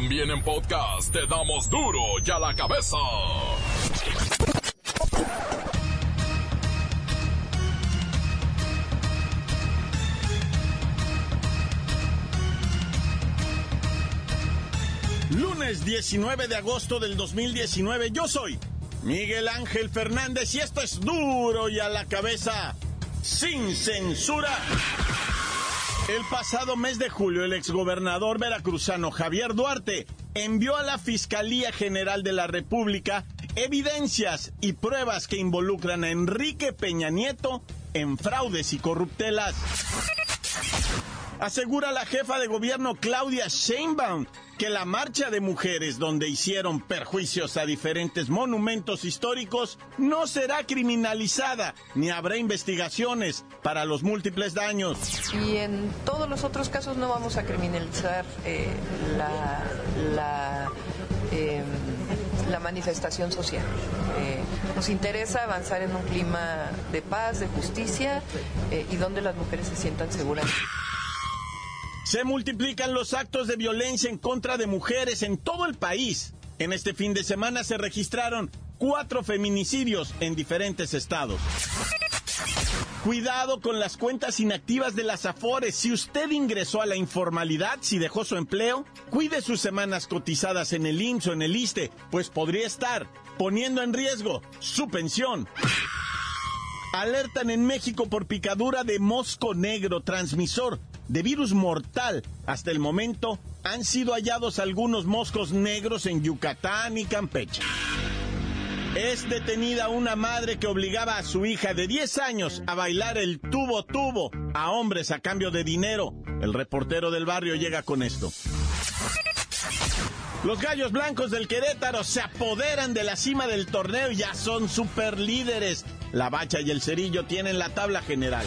También en podcast te damos duro y a la cabeza. Lunes 19 de agosto del 2019, yo soy Miguel Ángel Fernández y esto es duro y a la cabeza, sin censura. El pasado mes de julio, el exgobernador veracruzano Javier Duarte envió a la Fiscalía General de la República evidencias y pruebas que involucran a Enrique Peña Nieto en fraudes y corruptelas. Asegura la jefa de gobierno Claudia Sheinbaum que la marcha de mujeres donde hicieron perjuicios a diferentes monumentos históricos no será criminalizada ni habrá investigaciones para los múltiples daños. Y en todos los otros casos no vamos a criminalizar eh, la, la, eh, la, manifestación social. Eh, nos interesa avanzar en un clima de paz, de justicia y donde las mujeres se sientan seguras. Se multiplican los actos de violencia en contra de mujeres en todo el país. En este fin de semana se registraron cuatro feminicidios en diferentes estados. Cuidado con las cuentas inactivas de las Afores. Si usted ingresó a la informalidad, si dejó su empleo, cuide sus semanas cotizadas en el IMSS o en el ISTE, pues podría estar poniendo en riesgo su pensión. Alertan en México por picadura de mosco negro, transmisor de virus mortal. Hasta el momento han sido hallados algunos moscos negros en Yucatán y Campeche. Es detenida una madre que obligaba a su hija de 10 años a bailar el tubo tubo a hombres a cambio de dinero. El reportero del barrio llega con esto. Los gallos blancos del Querétaro se apoderan de la cima del torneo y ya son super líderes. La bacha y el cerillo tienen la tabla general.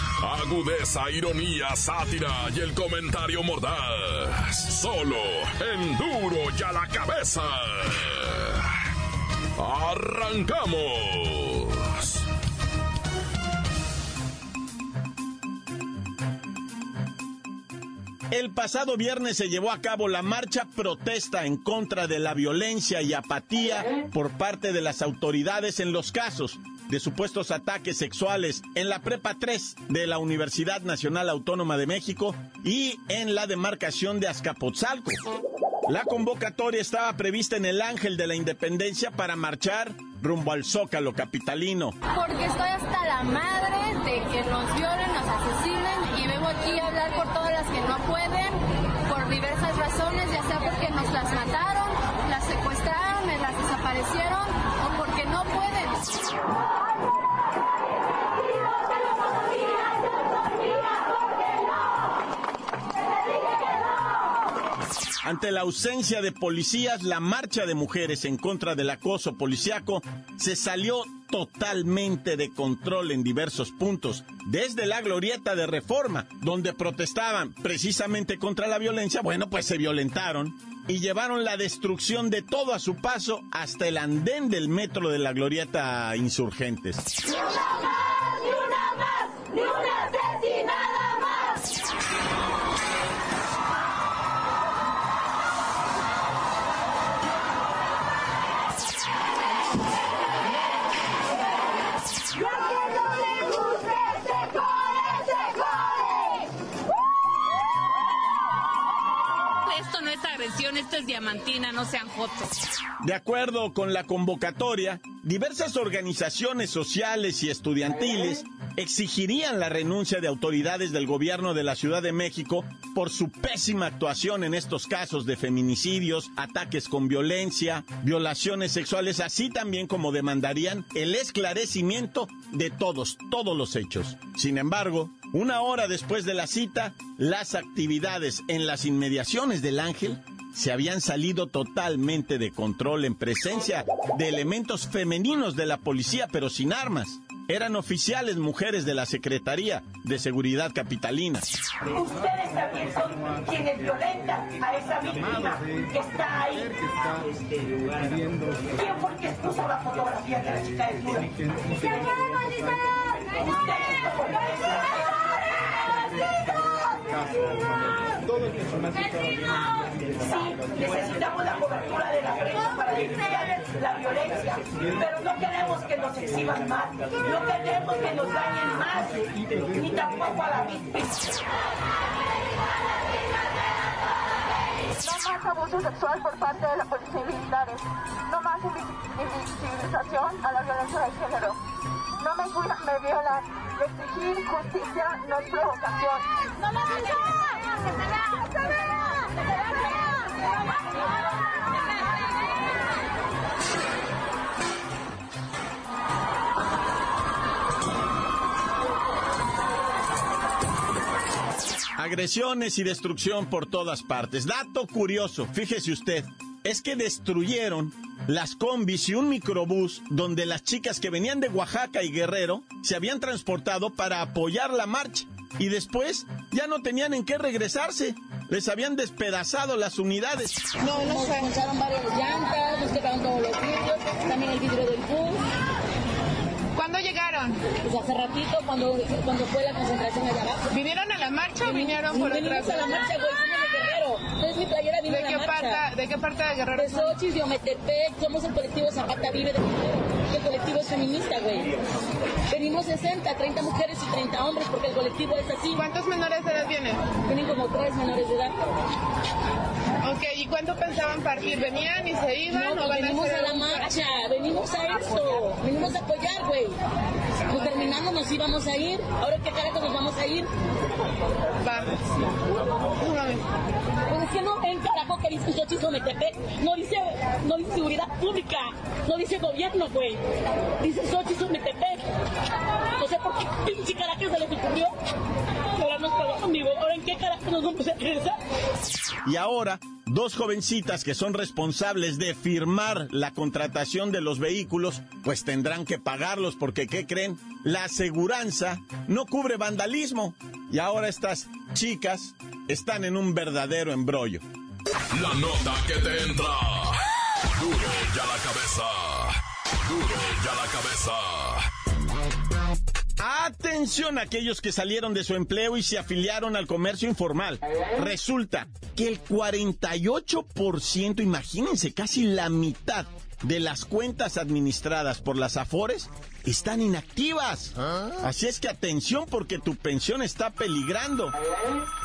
Agudeza, ironía, sátira y el comentario mordaz. Solo en duro y a la cabeza. ¡Arrancamos! El pasado viernes se llevó a cabo la marcha protesta en contra de la violencia y apatía por parte de las autoridades en los casos de supuestos ataques sexuales en la Prepa 3 de la Universidad Nacional Autónoma de México y en la demarcación de Azcapotzalco. La convocatoria estaba prevista en el Ángel de la Independencia para marchar rumbo al Zócalo capitalino. Porque estoy hasta la madre de que nos violen, nos asesinen y vengo aquí a hablar por todas las que no pueden, por diversas razones, ya sea porque nos las mataron, las secuestraron, las desaparecieron o porque no pueden. Ante la ausencia de policías, la marcha de mujeres en contra del acoso policiaco se salió totalmente de control en diversos puntos, desde la glorieta de reforma, donde protestaban precisamente contra la violencia, bueno, pues se violentaron y llevaron la destrucción de todo a su paso hasta el andén del metro de la glorieta insurgentes. Diamantina, no sean. De acuerdo con la convocatoria, diversas organizaciones sociales y estudiantiles exigirían la renuncia de autoridades del gobierno de la Ciudad de México por su pésima actuación en estos casos de feminicidios, ataques con violencia, violaciones sexuales, así también como demandarían el esclarecimiento de todos, todos los hechos. Sin embargo, una hora después de la cita, las actividades en las inmediaciones del Ángel se habían salido totalmente de control en presencia de elementos femeninos de la policía, pero sin armas. Eran oficiales mujeres de la Secretaría de Seguridad Capitalina. Ustedes también son quienes violentan a esa víctima que está ahí. ¿Quién fue que expuso la fotografía de la chica desnuda? Sí, necesitamos la cobertura de la prensa para denunciar la violencia, pero no queremos que nos exhiban más, no queremos que nos dañen más, ni tampoco a la víctima. No más abuso sexual por parte de la policía y militares. No más invisibilización a la violencia de género. No me cuidan, me violan. Exigir justicia no es provocación. ¡No me Agresiones y destrucción por todas partes. Dato curioso, fíjese usted, es que destruyeron las combis y un microbús donde las chicas que venían de Oaxaca y Guerrero se habían transportado para apoyar la marcha y después ya no tenían en qué regresarse. Les habían despedazado las unidades. No, no se echaron varias llantas, nos quedaron todos los vidrios, también el vidrio del bus. ¿Cuándo llegaron? Pues hace ratito, cuando, cuando fue la concentración allá abajo. ¿Vinieron a la marcha o vinieron por detrás? a la marcha, güey, somos de Guerrero. Es mi playera, vino ¿De a qué, la marcha. parte, ¿De qué parte de Guerrero De? Xochitl, de Ometepec, somos el colectivo Zapata Vive de. El colectivo es feminista, güey. Venimos 60, 30 mujeres y 30 hombres porque el colectivo es así. ¿Cuántos menores de edad vienen? Vienen como tres menores de edad. Ok, ¿y cuánto pensaban partir? ¿Venían y se iban No, o van venimos hacer a la marcha, venimos a eso, venimos a apoyar, güey. Pues terminando nos íbamos a ir, ahora qué carajo nos vamos a ir. Va. Pues no ven carajo que dice Xochitl Ometepec, no dice, no dice seguridad pública, no dice gobierno, güey. Dice Xochitl Ometepec. O sea, ¿por qué pinche carajo se les ocurrió? Ahora nos pagó conmigo, ahora en qué carajo nos vamos a regresar. Y ahora, dos jovencitas que son responsables de firmar la contratación de los vehículos, pues tendrán que pagarlos porque, ¿qué creen? La aseguranza no cubre vandalismo. Y ahora estas chicas están en un verdadero embrollo. La nota que te entra. Duro ya la cabeza. Duro ya la cabeza. Atención a aquellos que salieron de su empleo y se afiliaron al comercio informal. Resulta que el 48%, imagínense, casi la mitad de las cuentas administradas por las Afores están inactivas. Así es que atención porque tu pensión está peligrando.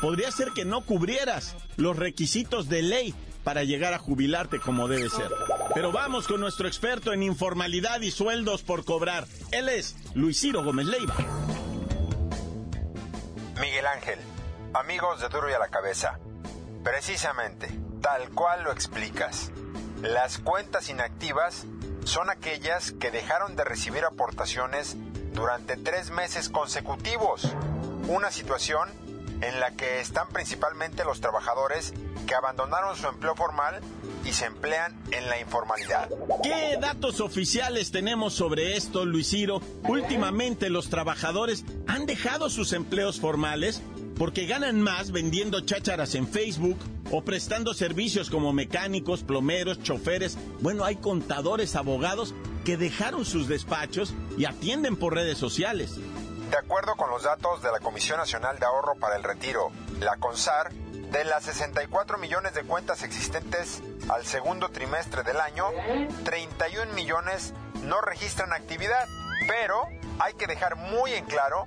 Podría ser que no cubrieras los requisitos de ley para llegar a jubilarte como debe ser. Pero vamos con nuestro experto en informalidad y sueldos por cobrar. Él es Luis Ciro Gómez Leiva. Miguel Ángel, amigos de Duro y a la Cabeza. Precisamente, tal cual lo explicas. Las cuentas inactivas son aquellas que dejaron de recibir aportaciones durante tres meses consecutivos. Una situación en la que están principalmente los trabajadores que abandonaron su empleo formal y se emplean en la informalidad. ¿Qué datos oficiales tenemos sobre esto, Luis Ciro? Últimamente los trabajadores han dejado sus empleos formales porque ganan más vendiendo chácharas en Facebook o prestando servicios como mecánicos, plomeros, choferes. Bueno, hay contadores, abogados que dejaron sus despachos y atienden por redes sociales. De acuerdo con los datos de la Comisión Nacional de Ahorro para el Retiro, la CONSAR, de las 64 millones de cuentas existentes al segundo trimestre del año, 31 millones no registran actividad. Pero hay que dejar muy en claro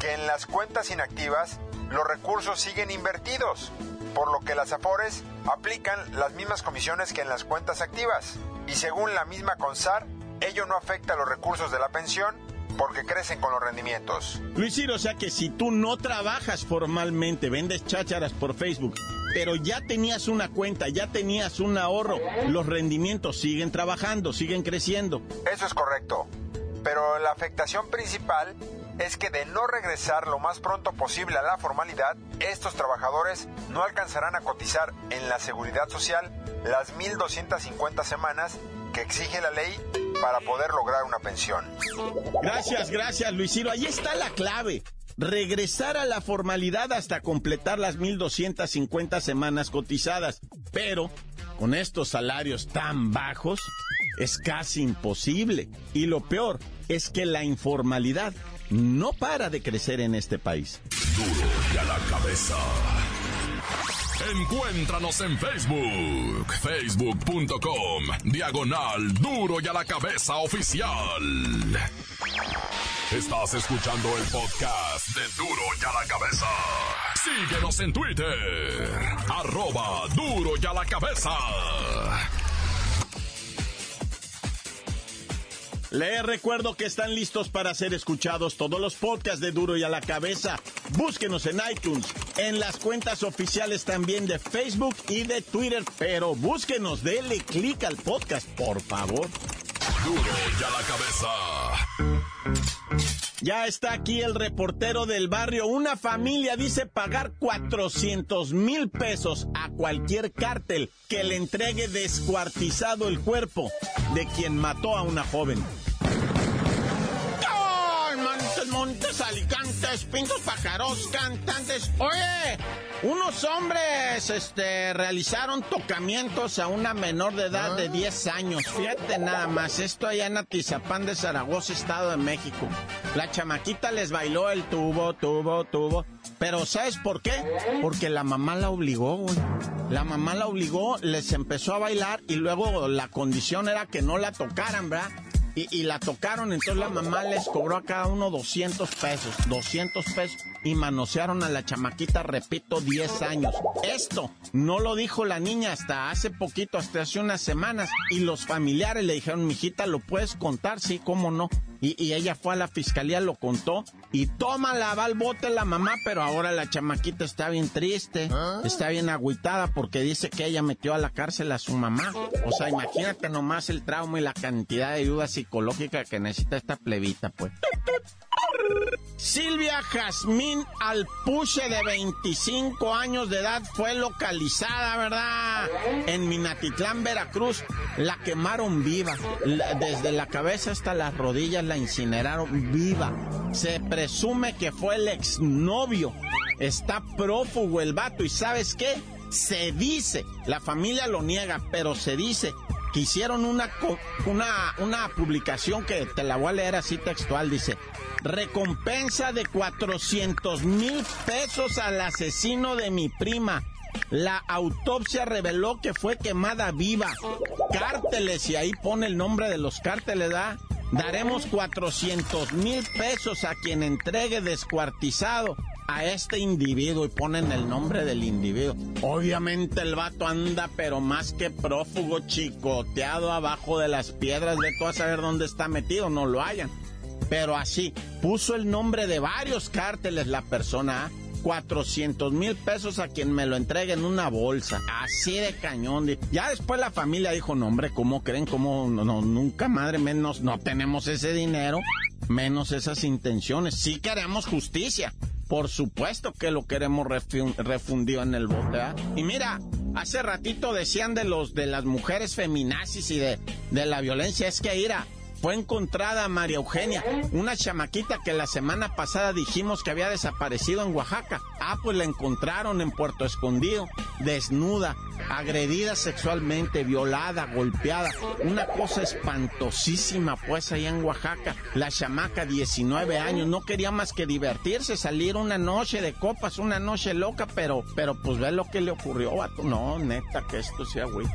que en las cuentas inactivas los recursos siguen invertidos, por lo que las AFORES aplican las mismas comisiones que en las cuentas activas. Y según la misma CONSAR, ello no afecta a los recursos de la pensión porque crecen con los rendimientos. Luis Ciro, o sea que si tú no trabajas formalmente, vendes chácharas por Facebook, pero ya tenías una cuenta, ya tenías un ahorro, los rendimientos siguen trabajando, siguen creciendo. Eso es correcto. Pero la afectación principal es que de no regresar lo más pronto posible a la formalidad, estos trabajadores no alcanzarán a cotizar en la seguridad social las 1.250 semanas que exige la ley para poder lograr una pensión. Gracias, gracias Luis Ciro. Ahí está la clave. Regresar a la formalidad hasta completar las 1.250 semanas cotizadas. Pero con estos salarios tan bajos es casi imposible. Y lo peor es que la informalidad no para de crecer en este país. Duro y a la cabeza. Encuéntranos en Facebook, facebook.com, diagonal duro y a la cabeza oficial. Estás escuchando el podcast de duro y a la cabeza. Síguenos en Twitter, arroba duro y a la cabeza. Les recuerdo que están listos para ser escuchados todos los podcasts de Duro y a la Cabeza. Búsquenos en iTunes, en las cuentas oficiales también de Facebook y de Twitter, pero búsquenos, denle clic al podcast, por favor. Duro y a la cabeza. Ya está aquí el reportero del barrio. Una familia dice pagar 400 mil pesos a cualquier cártel que le entregue descuartizado el cuerpo de quien mató a una joven. Alicantes, pintos, pájaros, cantantes. Oye, unos hombres este, realizaron tocamientos a una menor de edad de 10 años. Fíjate nada más, esto allá en Atizapán de Zaragoza, Estado de México. La chamaquita les bailó el tubo, tubo, tubo. Pero ¿sabes por qué? Porque la mamá la obligó, güey. La mamá la obligó, les empezó a bailar y luego la condición era que no la tocaran, ¿verdad? Y, la tocaron, entonces la mamá les cobró a cada uno 200 pesos, 200 pesos, y manosearon a la chamaquita, repito, 10 años. Esto no lo dijo la niña hasta hace poquito, hasta hace unas semanas, y los familiares le dijeron, mijita, ¿lo puedes contar? Sí, ¿cómo no? Y, y, ella fue a la fiscalía, lo contó, y toma la va al bote la mamá, pero ahora la chamaquita está bien triste, ¿Ah? está bien agüitada porque dice que ella metió a la cárcel a su mamá. O sea, imagínate nomás el trauma y la cantidad de ayuda psicológica que necesita esta plebita, pues. Silvia Jazmín Alpuche, de 25 años de edad, fue localizada, ¿verdad? En Minatitlán, Veracruz. La quemaron viva. Desde la cabeza hasta las rodillas la incineraron viva. Se presume que fue el exnovio. Está prófugo el vato. ¿Y sabes qué? Se dice, la familia lo niega, pero se dice que hicieron una, una, una publicación que te la voy a leer así textual. Dice, recompensa de 400 mil pesos al asesino de mi prima. La autopsia reveló que fue quemada viva. Cárteles, y ahí pone el nombre de los cárteles, ¿da? Daremos 400 mil pesos a quien entregue descuartizado a este individuo y ponen el nombre del individuo. Obviamente el vato anda, pero más que prófugo, chicoteado abajo de las piedras, de tú a saber dónde está metido, no lo hayan. Pero así, puso el nombre de varios cárteles la persona, 400 mil pesos a quien me lo entregue en una bolsa. Así de cañón. Ya después la familia dijo, no hombre, ¿cómo creen? ¿Cómo no, nunca, madre menos, no tenemos ese dinero? Menos esas intenciones. Sí queremos justicia. Por supuesto que lo queremos refundido en el bote. ¿eh? Y mira, hace ratito decían de los de las mujeres feminazis y de, de la violencia. Es que ira, fue encontrada María Eugenia, una chamaquita que la semana pasada dijimos que había desaparecido en Oaxaca. Ah, pues la encontraron en Puerto Escondido, desnuda, agredida sexualmente, violada, golpeada. Una cosa espantosísima, pues, allá en Oaxaca. La chamaca, 19 años, no quería más que divertirse, salir una noche de copas, una noche loca, pero, pero pues ve lo que le ocurrió a tu. No, neta, que esto sea, güey.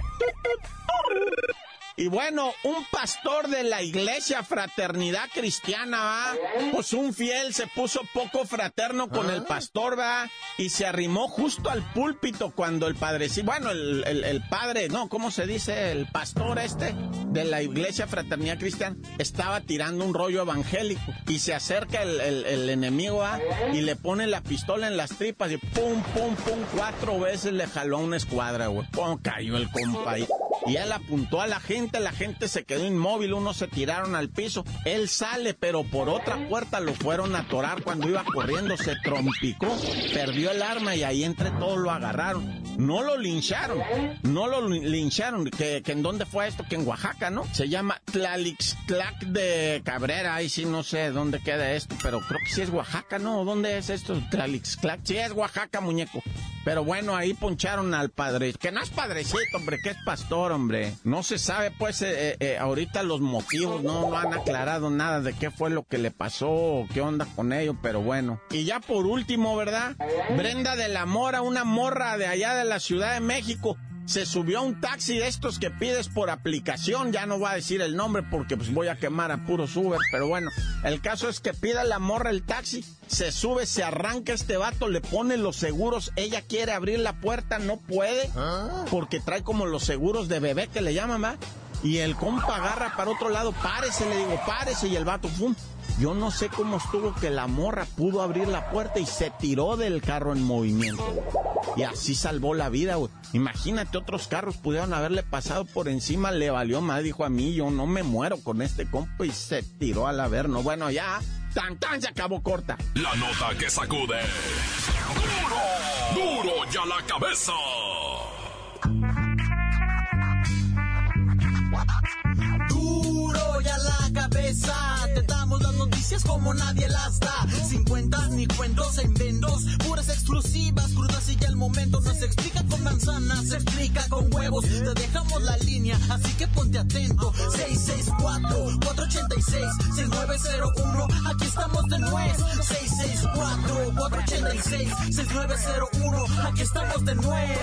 Y bueno, un pastor de la iglesia Fraternidad Cristiana, ¿va? Pues un fiel se puso poco fraterno con el pastor, ¿va? Y se arrimó justo al púlpito cuando el padre, sí, bueno, el, el, el, padre, no, ¿cómo se dice? El pastor este de la iglesia Fraternidad Cristiana estaba tirando un rollo evangélico y se acerca el, el enemigo, ¿va? Y le pone la pistola en las tripas y pum, pum, pum, cuatro veces le jaló a una escuadra, güey. Pum, cayó el compa ahí. Y él apuntó a la gente, la gente se quedó inmóvil, unos se tiraron al piso. Él sale, pero por otra puerta lo fueron a atorar cuando iba corriendo, se trompicó, perdió el arma y ahí entre todos lo agarraron. No lo lincharon, no lo lincharon, que, en dónde fue esto, que en Oaxaca, ¿no? Se llama Tlalixtlac de Cabrera, ahí sí no sé dónde queda esto, pero creo que sí es Oaxaca, ¿no? ¿Dónde es esto? Tlalixtlac, sí es Oaxaca, muñeco. Pero bueno, ahí poncharon al padre, que no es padrecito, hombre, que es pastor, hombre. No se sabe, pues, eh, eh, ahorita los motivos, no, han aclarado nada de qué fue lo que le pasó, qué onda con ello, pero bueno. Y ya por último, ¿verdad? Brenda de la Mora, una morra de allá de la Ciudad de México, se subió a un taxi de estos que pides por aplicación, ya no voy a decir el nombre porque pues voy a quemar a puro Uber, pero bueno, el caso es que pida la morra el taxi, se sube, se arranca este vato, le pone los seguros, ella quiere abrir la puerta, no puede, ah. porque trae como los seguros de bebé que le llaman, ¿va? Y el compa agarra para otro lado, párese, le digo, párese, y el vato, ¡pum! Yo no sé cómo estuvo que la morra pudo abrir la puerta y se tiró del carro en movimiento. Y así salvó la vida, güey. Imagínate, otros carros pudieron haberle pasado por encima, le valió más, dijo a mí, yo no me muero con este compa y se tiró al averno. Bueno, ya, tan tan se acabó corta. La nota que sacude. ¡Duro! ¡Duro ya la cabeza! Noticias como nadie las da. Sin cuentas ni cuentos en vendos, puras exclusivas, crudas y ya el momento no se explica con manzanas, se explica con huevos. Te dejamos la línea, así que ponte atento. 664-486-6901, aquí estamos de nuez. 664-486-6901, aquí estamos de nuez.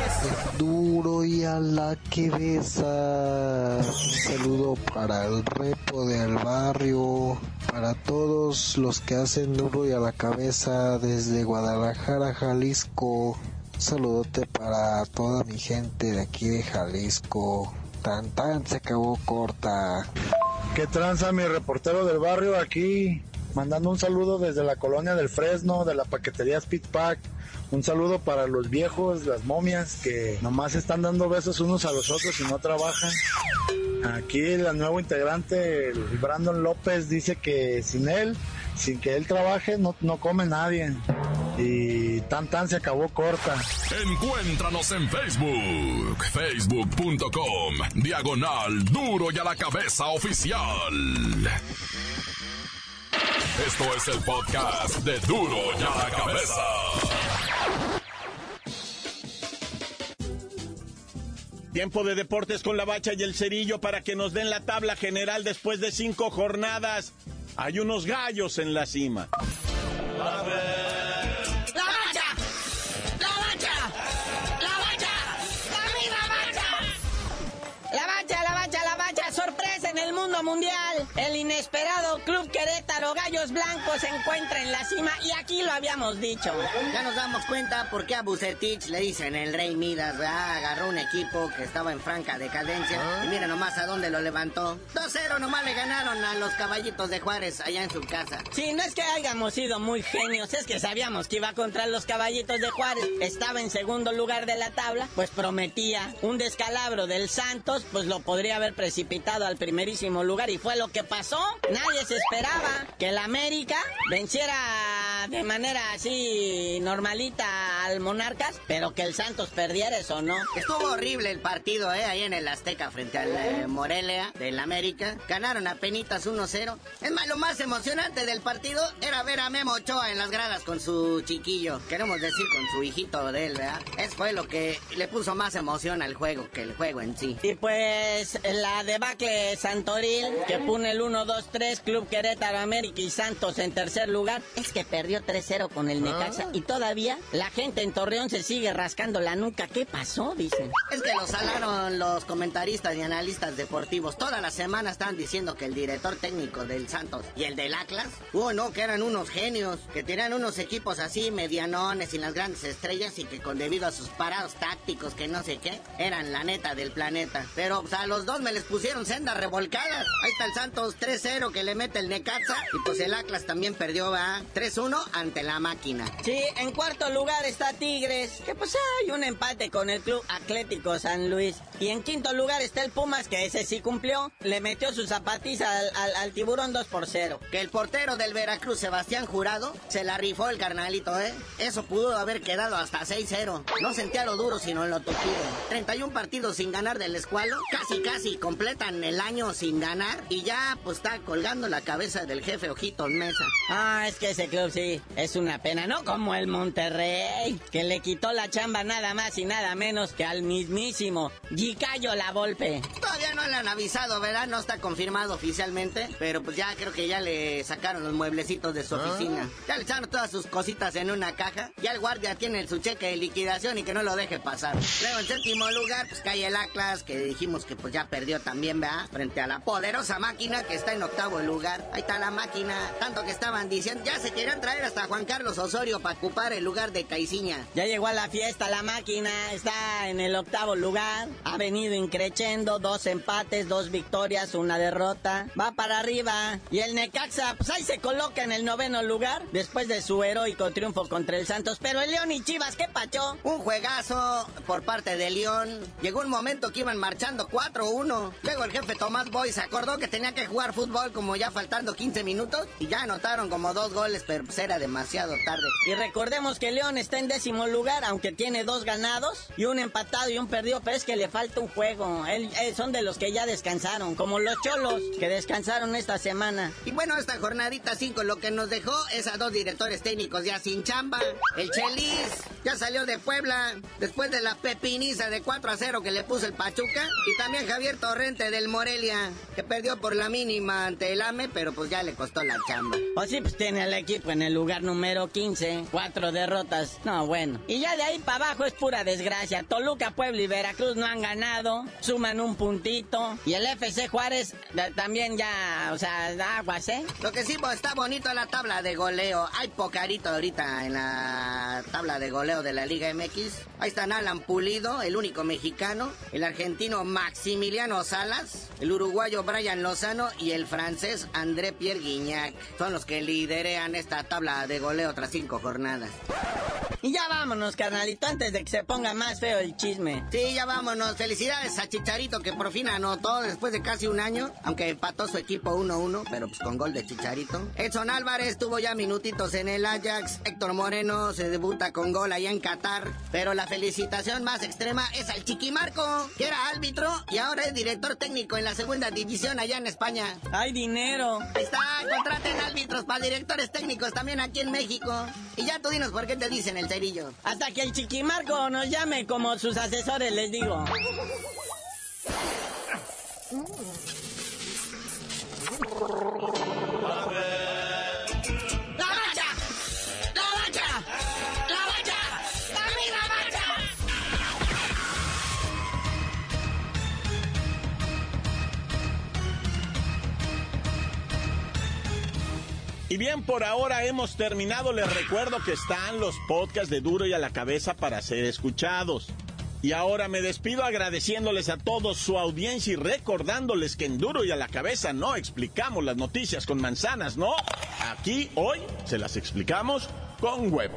Duro y a la que besa. Un saludo para el repo del barrio, para todos los que hacen duro y a la cabeza desde Guadalajara, Jalisco. Un saludote para toda mi gente de aquí de Jalisco. Tan tan se acabó corta. ¿Qué tranza mi reportero del barrio aquí? Mandando un saludo desde la colonia del Fresno, de la paquetería Speedpack. Un saludo para los viejos, las momias, que nomás están dando besos unos a los otros y no trabajan. Aquí el nuevo integrante, Brandon López, dice que sin él, sin que él trabaje, no, no come nadie. Y tan tan se acabó corta. Encuéntranos en Facebook, facebook.com, diagonal duro y a la cabeza oficial. Esto es el podcast de duro y a la cabeza. Tiempo de deportes con la bacha y el cerillo para que nos den la tabla general después de cinco jornadas. Hay unos gallos en la cima. Mundial. El inesperado Club Querétaro Gallos Blancos se encuentra en la cima y aquí lo habíamos dicho. Ya nos damos cuenta por qué a Bucetich le dicen el Rey Midas, Agarró un equipo que estaba en franca decadencia ah. y mira nomás a dónde lo levantó. 2-0 nomás le ganaron a los caballitos de Juárez allá en su casa. Sí, no es que hayamos sido muy genios, es que sabíamos que iba contra los caballitos de Juárez. Estaba en segundo lugar de la tabla, pues prometía un descalabro del Santos, pues lo podría haber precipitado al primerísimo lugar y fue lo que pasó. Nadie se esperaba que el América venciera de manera así normalita al Monarcas, pero que el Santos perdiera eso, ¿no? Estuvo horrible el partido, ¿eh? Ahí en el Azteca frente al eh, Morelia del América. Ganaron a penitas 1-0. Es más, lo más emocionante del partido era ver a Memo Ochoa en las gradas con su chiquillo. Queremos decir con su hijito de él, ¿verdad? Eso fue lo que le puso más emoción al juego que el juego en sí. Y pues la debacle Santoril que pone el 1-2-3, Club Querétaro, América y Santos en tercer lugar, es que perdió 3-0 con el Necaxa ah. y todavía la gente en Torreón se sigue rascando la nuca. ¿Qué pasó? Dicen. Es que lo salaron los comentaristas y analistas deportivos. Toda la semana están diciendo que el director técnico del Santos y el del Atlas, oh no, que eran unos genios, que tenían unos equipos así medianones y las grandes estrellas y que con debido a sus parados tácticos que no sé qué, eran la neta del planeta. Pero pues, a los dos me les pusieron sendas revolcadas. Ahí está el Santos 3-0 que le mete el Necaxa. Y pues el Atlas también perdió, va 3-1 ante la máquina. Sí, en cuarto lugar está Tigres, que pues hay un empate con el Club Atlético San Luis. Y en quinto lugar está el Pumas, que ese sí cumplió, le metió su zapatiza al, tiburón 2 por 0. Que el portero del Veracruz, Sebastián Jurado, se la rifó el carnalito, ¿eh? Eso pudo haber quedado hasta 6-0. No sentía lo duro, sino en lo tupido. 31 partidos sin ganar del escualo, casi casi completan el año sin ganar y ya pues está colgando la cabeza del jefe Ojitos Mesa. Ah, es que ese club sí, es una pena, no como el Monterrey, que le quitó la chamba nada más y nada menos que al mismísimo Gicayo La Volpe. Todavía no le han avisado, ¿verdad? No está confirmado oficialmente, pero pues ya creo que ya le sacaron los mueblecitos de su ah. oficina. Ya le echaron todas sus cositas en una caja. Ya el guardia tiene su cheque de liquidación y que no lo deje pasar. Luego en séptimo lugar, pues cae el Atlas, que dijimos que pues ya perdió también, ¿verdad? Frente a la poderosa máquina que está en octavo lugar. Ahí está la máquina, tanto que estaban diciendo, ya se querían traer hasta Juan Carlos Osorio para ocupar el lugar de Caiciña. Ya llegó a la fiesta la máquina, está en el octavo lugar, ha venido increchendo, dos empates, dos victorias, una derrota, va para arriba. Y el Necaxa, pues ahí se coloca en el noveno lugar, después de su heroico triunfo contra el Santos. Pero el León y Chivas, ¿qué pacho? Un juegazo por parte de León. Llegó un momento que iban marchando 4-1. Luego el jefe Tomás Boy se acordó que tenía que jugar fútbol como ya faltando 15 minutos y ya anotaron como dos goles, pero pues era demasiado tarde. Y recordemos que León está en décimo lugar, aunque tiene dos ganados y un empatado y un perdido, pero es que le falta un juego. Él, son de los que ya descansaron, como los cholos que descansaron esta semana. Y bueno, esta jornadita 5 lo que nos dejó es a dos directores técnicos ya sin chamba. El Chelis ya salió de Puebla después de la pepiniza de 4 a 0 que le puso el Pachuca. Y también Javier Torrente del Morelia, que perdió por la mínima ante el AME, pero pues ya le costó la chamba. O pues sí, pues tiene al equipo en el lugar número 15, cuatro derrotas. No, bueno. Y ya de ahí para abajo es pura desgracia. Toluca, Puebla y Veracruz no han ganado, suman un puntito. Y el FC Juárez también ya, o sea, da aguas, ¿eh? Lo que sí, pues está bonito la tabla de goleo. Hay pocarito ahorita en la tabla de goleo de la Liga MX. Ahí están Alan Pulido, el único mexicano, el argentino Maximiliano Salas, el uruguayo Brian Lozano y el francés André Pierre Guignac. Son los que liderean esta tabla de goleo tras cinco jornadas. Y ya vámonos, carnalito, antes de que se ponga más feo el chisme. Sí, ya vámonos. Felicidades a Chicharito que por fin anotó después de casi un año, aunque empató su equipo 1-1, pero pues con gol de Chicharito. Edson Álvarez tuvo ya minutitos en el Ajax. Héctor Moreno se debuta con gol allá en Qatar. Pero la felicitación más extrema es al Chiquimarco, que era árbitro y ahora es director técnico en la segunda división allá en España. ¡Hay dinero! Ahí está, contraten árbitros para directores técnicos también aquí en México. Y ya tú dinos por qué te dicen el cerillo. Hasta que el Chiquimarco nos llame como sus asesores, les digo. Y bien, por ahora hemos terminado. Les recuerdo que están los podcasts de Duro y a la cabeza para ser escuchados. Y ahora me despido agradeciéndoles a todos su audiencia y recordándoles que en Duro y a la cabeza no explicamos las noticias con manzanas, ¿no? Aquí hoy se las explicamos con huevo.